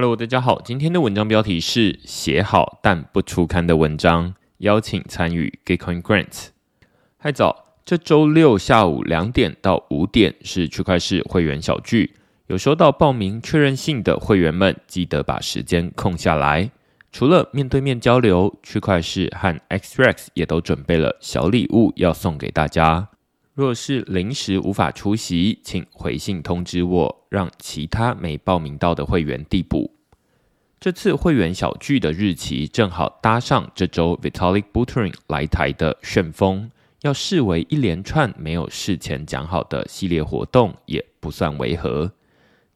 Hello，大家好，今天的文章标题是写好但不出刊的文章，邀请参与 Gitcoin Grants。嗨早，这周六下午两点到五点是区块市会员小聚，有收到报名确认信的会员们，记得把时间空下来。除了面对面交流，区块市和 XRX 也都准备了小礼物要送给大家。若是临时无法出席，请回信通知我，让其他没报名到的会员递补。这次会员小聚的日期正好搭上这周 Vitalik Buterin 来台的旋风，要视为一连串没有事前讲好的系列活动，也不算违和。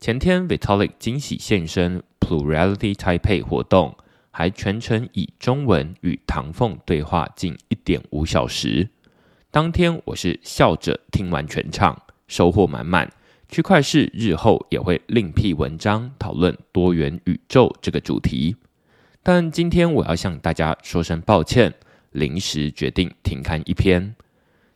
前天 Vitalik 惊喜现身 Plurality Taipei 活动，还全程以中文与唐凤对话近一点五小时。当天我是笑着听完全场，收获满满。区块市日后也会另辟文章讨论多元宇宙这个主题。但今天我要向大家说声抱歉，临时决定停刊一篇。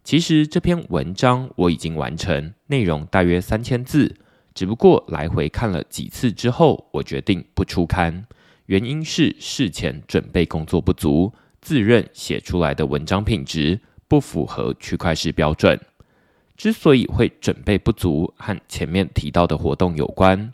其实这篇文章我已经完成，内容大约三千字，只不过来回看了几次之后，我决定不出刊。原因是事前准备工作不足，自认写出来的文章品质。不符合区块式标准。之所以会准备不足，和前面提到的活动有关。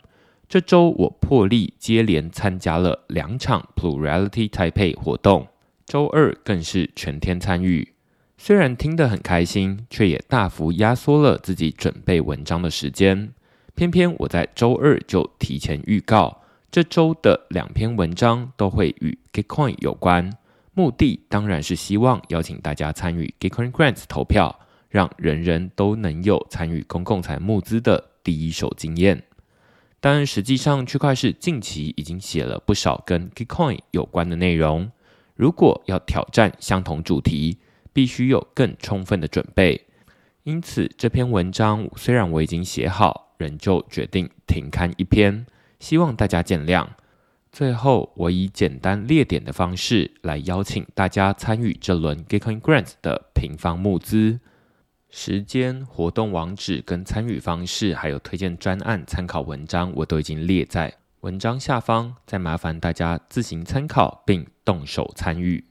这周我破例接连参加了两场 Plurality Taipei 活动，周二更是全天参与。虽然听得很开心，却也大幅压缩了自己准备文章的时间。偏偏我在周二就提前预告，这周的两篇文章都会与 Gitcoin 有关。目的当然是希望邀请大家参与 Gitcoin Grants 投票，让人人都能有参与公共财募资的第一手经验。但实际上，区块市近期已经写了不少跟 Gitcoin 有关的内容。如果要挑战相同主题，必须有更充分的准备。因此，这篇文章虽然我已经写好，仍旧决定停刊一篇，希望大家见谅。最后，我以简单列点的方式来邀请大家参与这轮 g i c o i n Grant 的平方募资。时间、活动网址跟参与方式，还有推荐专案参考文章，我都已经列在文章下方，再麻烦大家自行参考并动手参与。